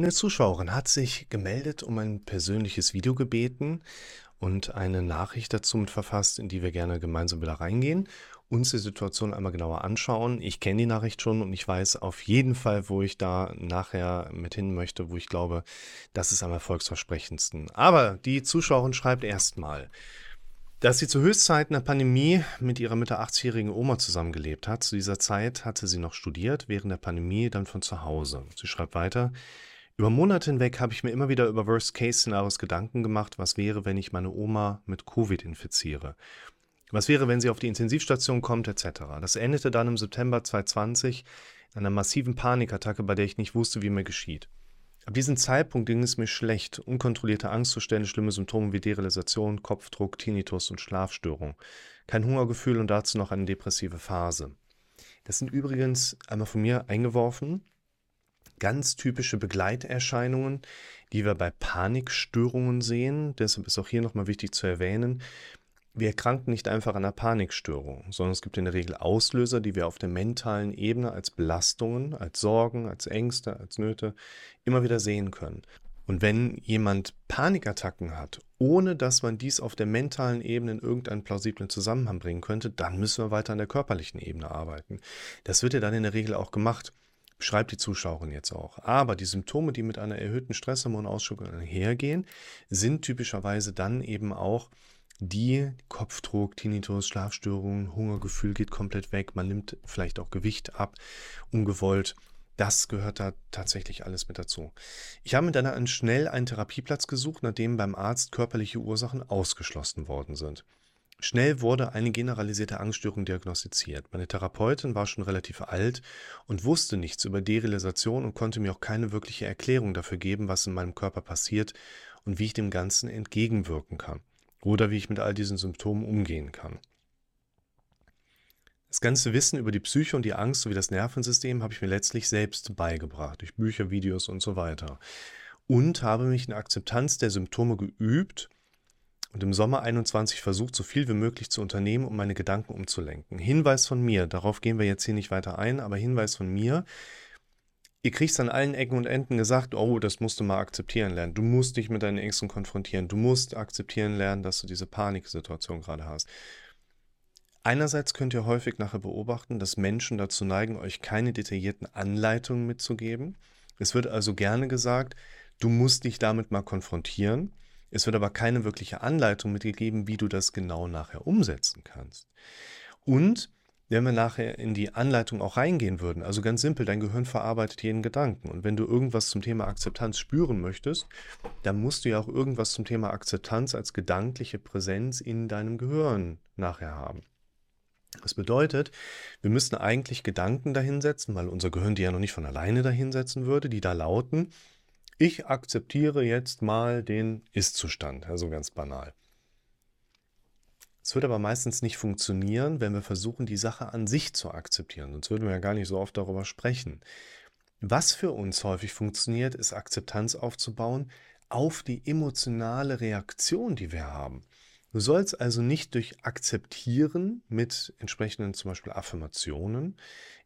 Eine Zuschauerin hat sich gemeldet, um ein persönliches Video gebeten und eine Nachricht dazu mit verfasst, in die wir gerne gemeinsam wieder reingehen, uns die Situation einmal genauer anschauen. Ich kenne die Nachricht schon und ich weiß auf jeden Fall, wo ich da nachher mit hin möchte, wo ich glaube, das ist am erfolgsversprechendsten. Aber die Zuschauerin schreibt erstmal, dass sie zu Höchstzeiten der Pandemie mit ihrer Mitte 80-jährigen Oma zusammengelebt hat. Zu dieser Zeit hatte sie noch studiert, während der Pandemie dann von zu Hause. Sie schreibt weiter, über Monate hinweg habe ich mir immer wieder über Worst-Case-Szenarios Gedanken gemacht, was wäre, wenn ich meine Oma mit Covid infiziere. Was wäre, wenn sie auf die Intensivstation kommt, etc. Das endete dann im September 2020 in einer massiven Panikattacke, bei der ich nicht wusste, wie mir geschieht. Ab diesem Zeitpunkt ging es mir schlecht. Unkontrollierte Angstzustände, schlimme Symptome wie Derealisation, Kopfdruck, Tinnitus und Schlafstörung. Kein Hungergefühl und dazu noch eine depressive Phase. Das sind übrigens einmal von mir eingeworfen ganz typische Begleiterscheinungen, die wir bei Panikstörungen sehen. Deshalb ist auch hier nochmal wichtig zu erwähnen, wir erkranken nicht einfach an einer Panikstörung, sondern es gibt in der Regel Auslöser, die wir auf der mentalen Ebene als Belastungen, als Sorgen, als Ängste, als Nöte immer wieder sehen können. Und wenn jemand Panikattacken hat, ohne dass man dies auf der mentalen Ebene in irgendeinen plausiblen Zusammenhang bringen könnte, dann müssen wir weiter an der körperlichen Ebene arbeiten. Das wird ja dann in der Regel auch gemacht schreibt die Zuschauerin jetzt auch. Aber die Symptome, die mit einer erhöhten Stresshormonausschüttung einhergehen, sind typischerweise dann eben auch die Kopfdruck, Tinnitus, Schlafstörungen, Hungergefühl geht komplett weg, man nimmt vielleicht auch Gewicht ab, ungewollt. Das gehört da tatsächlich alles mit dazu. Ich habe mir dann schnell einen Therapieplatz gesucht, nachdem beim Arzt körperliche Ursachen ausgeschlossen worden sind. Schnell wurde eine generalisierte Angststörung diagnostiziert. Meine Therapeutin war schon relativ alt und wusste nichts über Derealisation und konnte mir auch keine wirkliche Erklärung dafür geben, was in meinem Körper passiert und wie ich dem Ganzen entgegenwirken kann oder wie ich mit all diesen Symptomen umgehen kann. Das ganze Wissen über die Psyche und die Angst sowie das Nervensystem habe ich mir letztlich selbst beigebracht, durch Bücher, Videos und so weiter. Und habe mich in Akzeptanz der Symptome geübt und im Sommer 21 versucht, so viel wie möglich zu unternehmen, um meine Gedanken umzulenken. Hinweis von mir, darauf gehen wir jetzt hier nicht weiter ein, aber Hinweis von mir, ihr kriegt an allen Ecken und Enden gesagt, oh, das musst du mal akzeptieren lernen. Du musst dich mit deinen Ängsten konfrontieren. Du musst akzeptieren lernen, dass du diese Paniksituation gerade hast. Einerseits könnt ihr häufig nachher beobachten, dass Menschen dazu neigen, euch keine detaillierten Anleitungen mitzugeben. Es wird also gerne gesagt, du musst dich damit mal konfrontieren. Es wird aber keine wirkliche Anleitung mitgegeben, wie du das genau nachher umsetzen kannst. Und wenn wir nachher in die Anleitung auch reingehen würden, also ganz simpel, dein Gehirn verarbeitet jeden Gedanken. Und wenn du irgendwas zum Thema Akzeptanz spüren möchtest, dann musst du ja auch irgendwas zum Thema Akzeptanz als gedankliche Präsenz in deinem Gehirn nachher haben. Das bedeutet, wir müssten eigentlich Gedanken dahinsetzen, weil unser Gehirn die ja noch nicht von alleine dahinsetzen würde, die da lauten, ich akzeptiere jetzt mal den Ist-Zustand, also ganz banal. Es wird aber meistens nicht funktionieren, wenn wir versuchen, die Sache an sich zu akzeptieren. Sonst würden wir ja gar nicht so oft darüber sprechen. Was für uns häufig funktioniert, ist Akzeptanz aufzubauen auf die emotionale Reaktion, die wir haben. Du sollst also nicht durch Akzeptieren mit entsprechenden zum Beispiel Affirmationen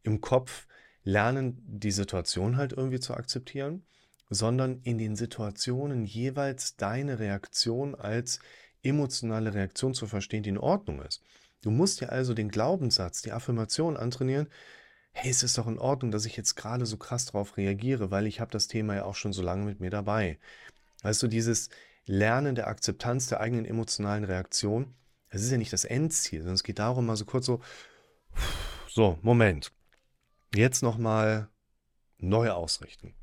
im Kopf lernen, die Situation halt irgendwie zu akzeptieren, sondern in den Situationen jeweils deine Reaktion als emotionale Reaktion zu verstehen, die in Ordnung ist. Du musst dir also den Glaubenssatz, die Affirmation antrainieren, hey, es ist doch in Ordnung, dass ich jetzt gerade so krass darauf reagiere, weil ich habe das Thema ja auch schon so lange mit mir dabei. Weißt du, dieses Lernen der Akzeptanz der eigenen emotionalen Reaktion, das ist ja nicht das Endziel, sondern es geht darum, mal so kurz so, so, Moment. Jetzt nochmal neu ausrichten.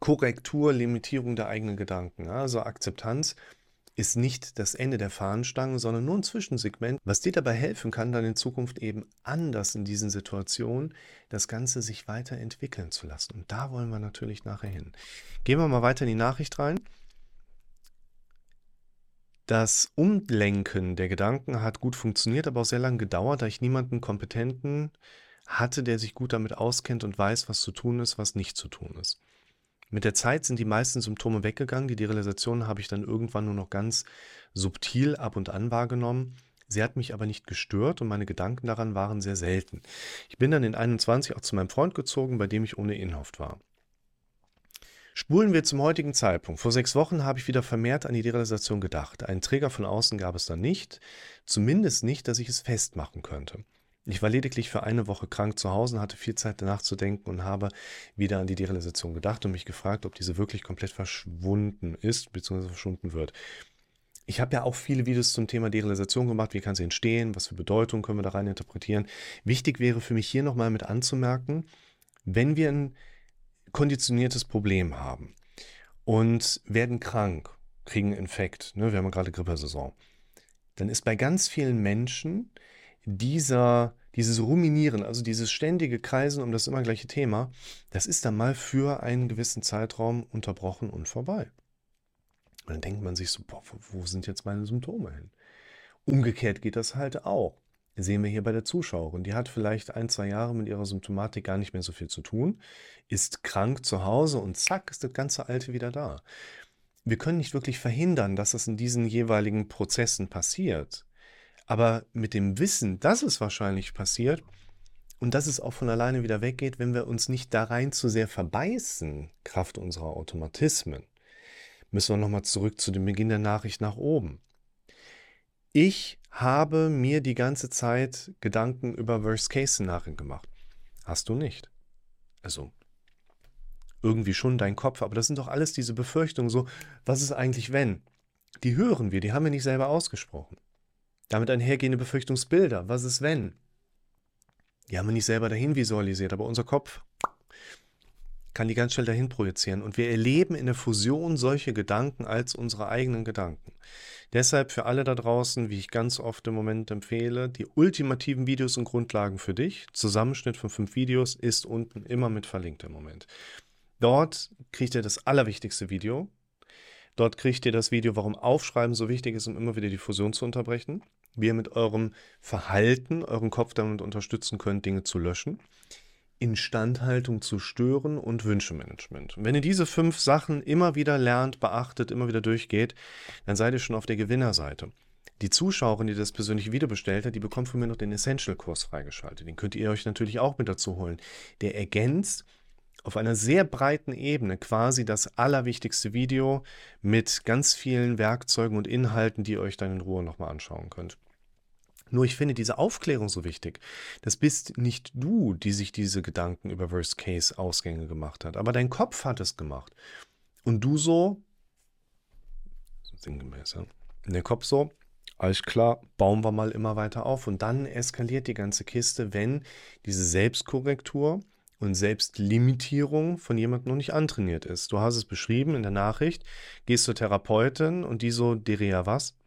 Korrektur, Limitierung der eigenen Gedanken. Also Akzeptanz ist nicht das Ende der Fahnenstange, sondern nur ein Zwischensegment, was dir dabei helfen kann, dann in Zukunft eben anders in diesen Situationen das Ganze sich weiterentwickeln zu lassen. Und da wollen wir natürlich nachher hin. Gehen wir mal weiter in die Nachricht rein. Das Umlenken der Gedanken hat gut funktioniert, aber auch sehr lange gedauert, da ich niemanden Kompetenten hatte, der sich gut damit auskennt und weiß, was zu tun ist, was nicht zu tun ist. Mit der Zeit sind die meisten Symptome weggegangen. Die Derealisation habe ich dann irgendwann nur noch ganz subtil ab und an wahrgenommen. Sie hat mich aber nicht gestört und meine Gedanken daran waren sehr selten. Ich bin dann in 21 auch zu meinem Freund gezogen, bei dem ich ohne Inhaft war. Spulen wir zum heutigen Zeitpunkt. Vor sechs Wochen habe ich wieder vermehrt an die Derealisation gedacht. Einen Träger von außen gab es da nicht. Zumindest nicht, dass ich es festmachen könnte. Ich war lediglich für eine Woche krank zu Hause hatte viel Zeit nachzudenken und habe wieder an die Derealisation gedacht und mich gefragt, ob diese wirklich komplett verschwunden ist bzw. verschwunden wird. Ich habe ja auch viele Videos zum Thema Derealisation gemacht. Wie kann sie entstehen? Was für Bedeutung können wir da rein interpretieren? Wichtig wäre für mich hier nochmal mit anzumerken, wenn wir ein konditioniertes Problem haben und werden krank, kriegen Infekt, ne, wir haben gerade Grippesaison, dann ist bei ganz vielen Menschen dieser, dieses Ruminieren, also dieses ständige Kreisen um das immer gleiche Thema, das ist dann mal für einen gewissen Zeitraum unterbrochen und vorbei. Und dann denkt man sich so, boah, wo sind jetzt meine Symptome hin? Umgekehrt geht das halt auch. Sehen wir hier bei der Zuschauerin. Die hat vielleicht ein, zwei Jahre mit ihrer Symptomatik gar nicht mehr so viel zu tun, ist krank zu Hause und zack, ist das ganze Alte wieder da. Wir können nicht wirklich verhindern, dass es in diesen jeweiligen Prozessen passiert. Aber mit dem Wissen, dass es wahrscheinlich passiert und dass es auch von alleine wieder weggeht, wenn wir uns nicht da rein zu sehr verbeißen, Kraft unserer Automatismen, müssen wir nochmal zurück zu dem Beginn der Nachricht nach oben. Ich habe mir die ganze Zeit Gedanken über Worst-Case-Szenarien gemacht. Hast du nicht. Also irgendwie schon dein Kopf, aber das sind doch alles diese Befürchtungen, so, was ist eigentlich wenn? Die hören wir, die haben wir nicht selber ausgesprochen. Damit einhergehende Befürchtungsbilder. Was ist wenn? Die haben wir nicht selber dahin visualisiert, aber unser Kopf kann die ganz schnell dahin projizieren. Und wir erleben in der Fusion solche Gedanken als unsere eigenen Gedanken. Deshalb für alle da draußen, wie ich ganz oft im Moment empfehle, die ultimativen Videos und Grundlagen für dich. Zusammenschnitt von fünf Videos ist unten immer mit verlinkt im Moment. Dort kriegt ihr das allerwichtigste Video. Dort kriegt ihr das Video, warum Aufschreiben so wichtig ist, um immer wieder die Fusion zu unterbrechen wie ihr mit eurem Verhalten euren Kopf damit unterstützen könnt, Dinge zu löschen. Instandhaltung zu stören und Wünschemanagement. Und wenn ihr diese fünf Sachen immer wieder lernt, beachtet, immer wieder durchgeht, dann seid ihr schon auf der Gewinnerseite. Die Zuschauerin, die das persönliche Video bestellt hat, die bekommt von mir noch den Essential-Kurs freigeschaltet. Den könnt ihr euch natürlich auch mit dazu holen. Der ergänzt auf einer sehr breiten Ebene quasi das allerwichtigste Video mit ganz vielen Werkzeugen und Inhalten, die ihr euch dann in Ruhe nochmal anschauen könnt. Nur ich finde diese Aufklärung so wichtig. Das bist nicht du, die sich diese Gedanken über Worst-Case-Ausgänge gemacht hat, aber dein Kopf hat es gemacht. Und du so, sinngemäß, ja, der Kopf so, alles klar, bauen wir mal immer weiter auf. Und dann eskaliert die ganze Kiste, wenn diese Selbstkorrektur und Selbstlimitierung von jemandem noch nicht antrainiert ist. Du hast es beschrieben in der Nachricht, gehst zur Therapeutin und die so, Derea was?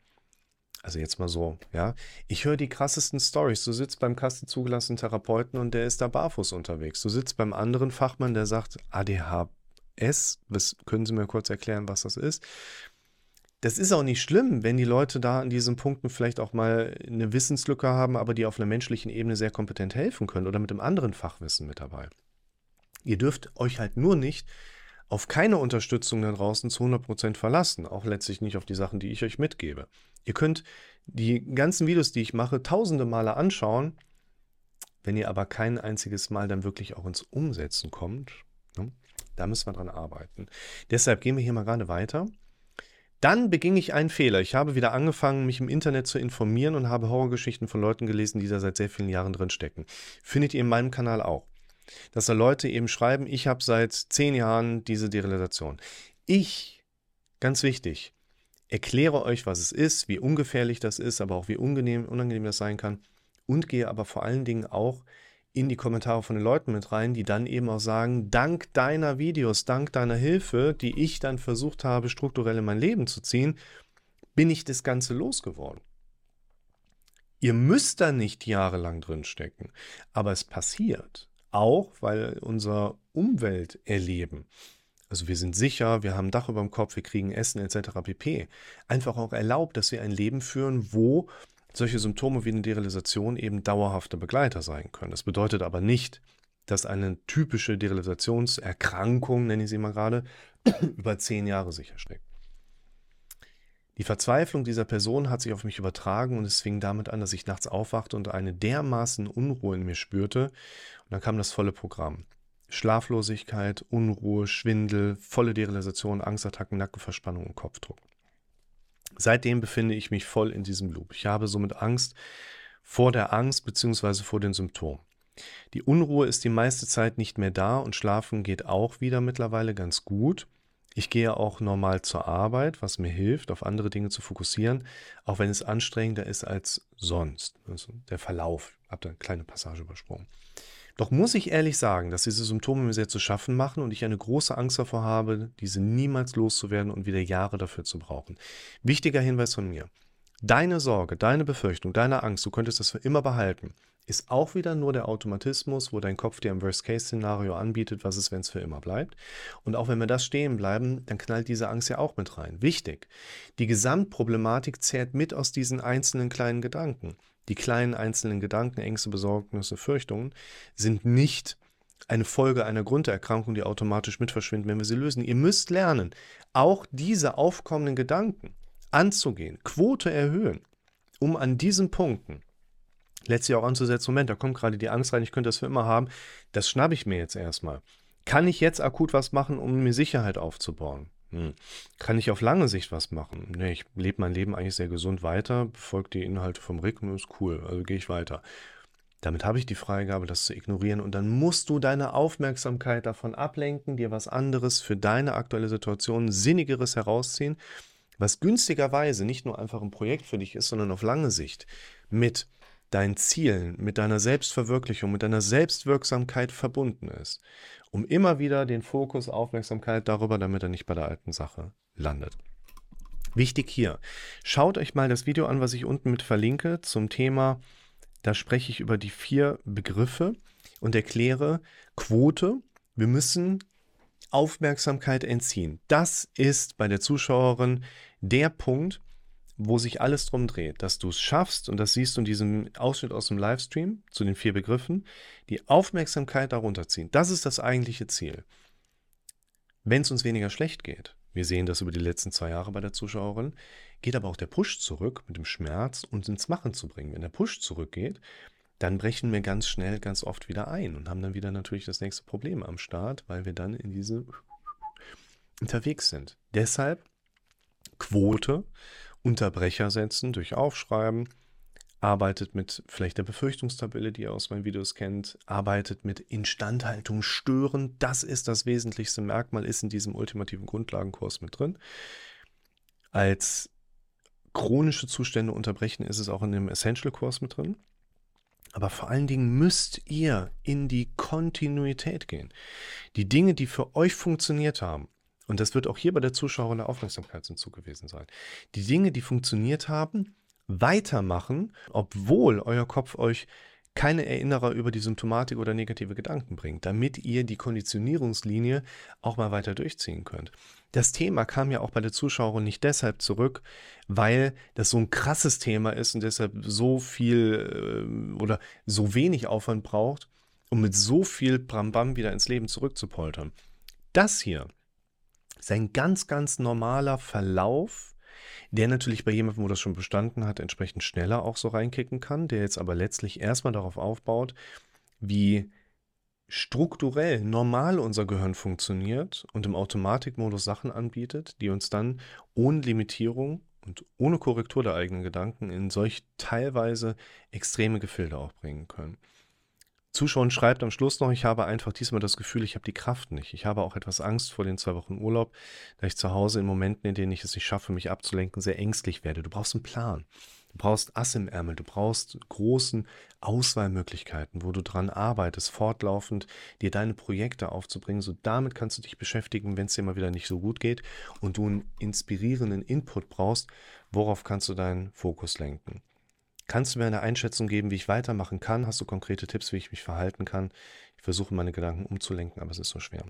Also jetzt mal so, ja. Ich höre die krassesten Stories. Du sitzt beim kastenzugelassenen Therapeuten und der ist da barfuß unterwegs. Du sitzt beim anderen Fachmann, der sagt ADHS. Was können Sie mir kurz erklären, was das ist? Das ist auch nicht schlimm, wenn die Leute da an diesen Punkten vielleicht auch mal eine Wissenslücke haben, aber die auf einer menschlichen Ebene sehr kompetent helfen können oder mit einem anderen Fachwissen mit dabei. Ihr dürft euch halt nur nicht auf keine Unterstützung da draußen zu 100% verlassen, auch letztlich nicht auf die Sachen, die ich euch mitgebe. Ihr könnt die ganzen Videos, die ich mache, tausende Male anschauen, wenn ihr aber kein einziges Mal dann wirklich auch ins Umsetzen kommt, ne, da müssen wir dran arbeiten. Deshalb gehen wir hier mal gerade weiter. Dann beging ich einen Fehler. Ich habe wieder angefangen, mich im Internet zu informieren und habe Horrorgeschichten von Leuten gelesen, die da seit sehr vielen Jahren drin stecken. Findet ihr in meinem Kanal auch dass da Leute eben schreiben, ich habe seit zehn Jahren diese Derealisation. Ich, ganz wichtig, erkläre euch, was es ist, wie ungefährlich das ist, aber auch wie unangenehm, unangenehm das sein kann und gehe aber vor allen Dingen auch in die Kommentare von den Leuten mit rein, die dann eben auch sagen, dank deiner Videos, dank deiner Hilfe, die ich dann versucht habe, strukturell in mein Leben zu ziehen, bin ich das Ganze losgeworden. Ihr müsst da nicht jahrelang drin stecken, aber es passiert. Auch weil unser Umwelterleben, also wir sind sicher, wir haben ein Dach über dem Kopf, wir kriegen Essen etc. pp. Einfach auch erlaubt, dass wir ein Leben führen, wo solche Symptome wie eine Derealisation eben dauerhafte Begleiter sein können. Das bedeutet aber nicht, dass eine typische Derealisationserkrankung, nenne ich sie mal gerade, über zehn Jahre sicher steckt. Die Verzweiflung dieser Person hat sich auf mich übertragen und es fing damit an, dass ich nachts aufwachte und eine dermaßen Unruhe in mir spürte. Und dann kam das volle Programm. Schlaflosigkeit, Unruhe, Schwindel, volle Derealisation, Angstattacken, Nackenverspannung und Kopfdruck. Seitdem befinde ich mich voll in diesem Loop. Ich habe somit Angst vor der Angst bzw. vor den Symptomen. Die Unruhe ist die meiste Zeit nicht mehr da und schlafen geht auch wieder mittlerweile ganz gut. Ich gehe auch normal zur Arbeit, was mir hilft, auf andere Dinge zu fokussieren, auch wenn es anstrengender ist als sonst. Also der Verlauf, habe da eine kleine Passage übersprungen. Doch muss ich ehrlich sagen, dass diese Symptome mir sehr zu schaffen machen und ich eine große Angst davor habe, diese niemals loszuwerden und wieder Jahre dafür zu brauchen. Wichtiger Hinweis von mir. Deine Sorge, deine Befürchtung, deine Angst, du könntest das für immer behalten, ist auch wieder nur der Automatismus, wo dein Kopf dir im Worst-Case-Szenario anbietet, was ist, wenn es für immer bleibt. Und auch wenn wir das stehen bleiben, dann knallt diese Angst ja auch mit rein. Wichtig, die Gesamtproblematik zehrt mit aus diesen einzelnen kleinen Gedanken. Die kleinen einzelnen Gedanken, Ängste, Besorgnisse, Fürchtungen sind nicht eine Folge einer Grunderkrankung, die automatisch mit verschwinden, wenn wir sie lösen. Ihr müsst lernen, auch diese aufkommenden Gedanken anzugehen, Quote erhöhen, um an diesen Punkten letztlich auch anzusetzen, Moment, da kommt gerade die Angst rein, ich könnte das für immer haben, das schnappe ich mir jetzt erstmal. Kann ich jetzt akut was machen, um mir Sicherheit aufzubauen? Hm. Kann ich auf lange Sicht was machen? Nee, ich lebe mein Leben eigentlich sehr gesund weiter, befolge die Inhalte vom Rick und ist cool, also gehe ich weiter. Damit habe ich die Freigabe, das zu ignorieren und dann musst du deine Aufmerksamkeit davon ablenken, dir was anderes für deine aktuelle Situation, Sinnigeres herausziehen was günstigerweise nicht nur einfach ein Projekt für dich ist, sondern auf lange Sicht mit deinen Zielen, mit deiner Selbstverwirklichung, mit deiner Selbstwirksamkeit verbunden ist, um immer wieder den Fokus, Aufmerksamkeit darüber, damit er nicht bei der alten Sache landet. Wichtig hier, schaut euch mal das Video an, was ich unten mit verlinke zum Thema, da spreche ich über die vier Begriffe und erkläre Quote. Wir müssen Aufmerksamkeit entziehen. Das ist bei der Zuschauerin der Punkt, wo sich alles drum dreht, dass du es schaffst, und das siehst du in diesem Ausschnitt aus dem Livestream zu den vier Begriffen, die Aufmerksamkeit darunter ziehen. Das ist das eigentliche Ziel. Wenn es uns weniger schlecht geht, wir sehen das über die letzten zwei Jahre bei der Zuschauerin, geht aber auch der Push zurück mit dem Schmerz, uns ins Machen zu bringen. Wenn der Push zurückgeht, dann brechen wir ganz schnell, ganz oft wieder ein und haben dann wieder natürlich das nächste Problem am Start, weil wir dann in diese unterwegs sind. Deshalb Quote, Unterbrecher setzen durch Aufschreiben, arbeitet mit vielleicht der Befürchtungstabelle, die ihr aus meinen Videos kennt, arbeitet mit Instandhaltung stören. Das ist das wesentlichste Merkmal, ist in diesem ultimativen Grundlagenkurs mit drin. Als chronische Zustände unterbrechen ist es auch in dem Essential-Kurs mit drin. Aber vor allen Dingen müsst ihr in die Kontinuität gehen. Die Dinge, die für euch funktioniert haben, und das wird auch hier bei der Zuschauerin der Aufmerksamkeitsentzug gewesen sein. Die Dinge, die funktioniert haben, weitermachen, obwohl euer Kopf euch keine Erinnerer über die Symptomatik oder negative Gedanken bringt, damit ihr die Konditionierungslinie auch mal weiter durchziehen könnt. Das Thema kam ja auch bei der Zuschauerin nicht deshalb zurück, weil das so ein krasses Thema ist und deshalb so viel äh, oder so wenig Aufwand braucht, um mit so viel Brambam wieder ins Leben zurückzupoltern. Das hier ist ein ganz, ganz normaler Verlauf, der natürlich bei jemandem, wo das schon bestanden hat, entsprechend schneller auch so reinkicken kann, der jetzt aber letztlich erstmal darauf aufbaut, wie strukturell normal unser Gehirn funktioniert und im Automatikmodus Sachen anbietet, die uns dann ohne Limitierung und ohne Korrektur der eigenen Gedanken in solch teilweise extreme Gefilde auch bringen können. Zuschauer schreibt am Schluss noch, ich habe einfach diesmal das Gefühl, ich habe die Kraft nicht. Ich habe auch etwas Angst vor den zwei Wochen Urlaub, da ich zu Hause in Momenten, in denen ich es nicht schaffe, mich abzulenken, sehr ängstlich werde. Du brauchst einen Plan. Du brauchst Ass im Ärmel, du brauchst großen Auswahlmöglichkeiten, wo du dran arbeitest, fortlaufend dir deine Projekte aufzubringen. So damit kannst du dich beschäftigen, wenn es dir mal wieder nicht so gut geht und du einen inspirierenden Input brauchst, worauf kannst du deinen Fokus lenken. Kannst du mir eine Einschätzung geben, wie ich weitermachen kann? Hast du konkrete Tipps, wie ich mich verhalten kann? Ich versuche meine Gedanken umzulenken, aber es ist so schwer.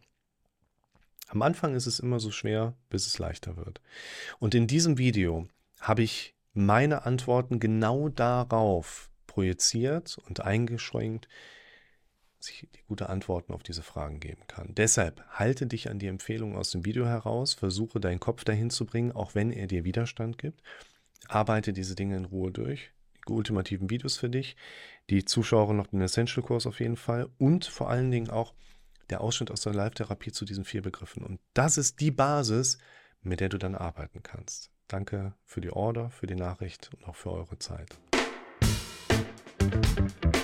Am Anfang ist es immer so schwer, bis es leichter wird. Und in diesem Video habe ich meine Antworten genau darauf projiziert und eingeschränkt, dass ich die gute Antworten auf diese Fragen geben kann. Deshalb halte dich an die Empfehlungen aus dem Video heraus, versuche deinen Kopf dahin zu bringen, auch wenn er dir Widerstand gibt. Arbeite diese Dinge in Ruhe durch ultimativen Videos für dich, die Zuschauer noch den Essential-Kurs auf jeden Fall und vor allen Dingen auch der Ausschnitt aus der Live-Therapie zu diesen vier Begriffen. Und das ist die Basis, mit der du dann arbeiten kannst. Danke für die Order, für die Nachricht und auch für eure Zeit. Musik